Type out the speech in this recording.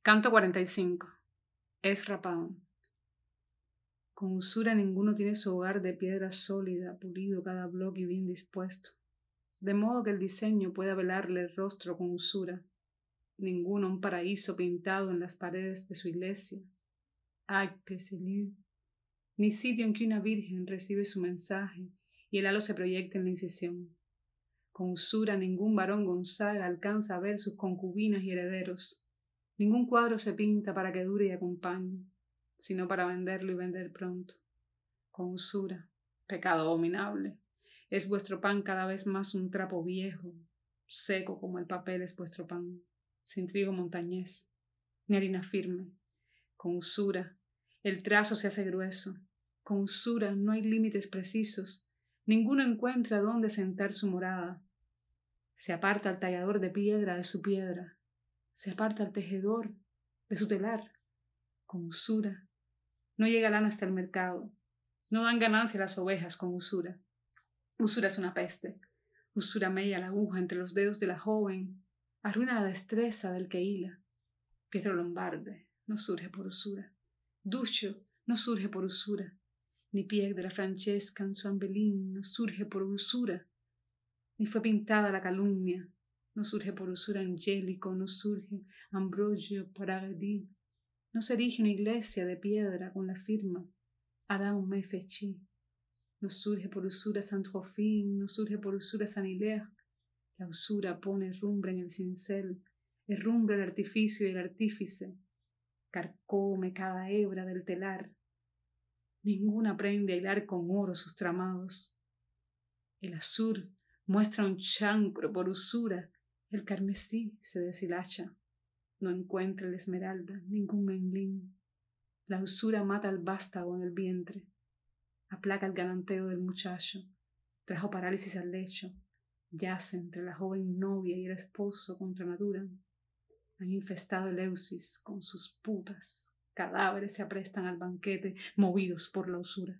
Canto 45. Es rapado. Con usura ninguno tiene su hogar de piedra sólida, pulido cada bloque y bien dispuesto, de modo que el diseño pueda velarle el rostro con usura. Ninguno un paraíso pintado en las paredes de su iglesia. Ay, Peseliu. Ni sitio en que una virgen recibe su mensaje y el halo se proyecta en la incisión. Con usura ningún varón Gonzaga alcanza a ver sus concubinas y herederos. Ningún cuadro se pinta para que dure y acompañe, sino para venderlo y vender pronto. Con usura, pecado abominable, es vuestro pan cada vez más un trapo viejo, seco como el papel es vuestro pan, sin trigo montañés, ni harina firme. Con usura, el trazo se hace grueso. Con usura no hay límites precisos. Ninguno encuentra dónde sentar su morada. Se aparta el tallador de piedra de su piedra, se aparta el tejedor de su telar, con usura. No llega lana hasta el mercado, no dan ganancia las ovejas con usura. Usura es una peste, usura mella la aguja entre los dedos de la joven, arruina la destreza del que hila. Pietro Lombarde no surge por usura, Ducho no surge por usura, ni Piedra Francesca en su ambelín no surge por usura, ni fue pintada la calumnia, no surge por usura angélico, no surge Ambrogio Paradis, no se erige una iglesia de piedra con la firma Adam me fechí, no surge por usura San Jofín, no surge por usura San Hilaire, la usura pone rumbre en el cincel, herrumbre el artificio y el artífice, carcome cada hebra del telar, ninguna aprende a hilar con oro sus tramados. El azur muestra un chancro por usura, el carmesí se deshilacha, no encuentra la esmeralda ningún menglín. La usura mata al vástago en el vientre, aplaca el galanteo del muchacho, trajo parálisis al lecho, yace entre la joven novia y el esposo contra natura. Han infestado el Eusis con sus putas, cadáveres se aprestan al banquete, movidos por la usura.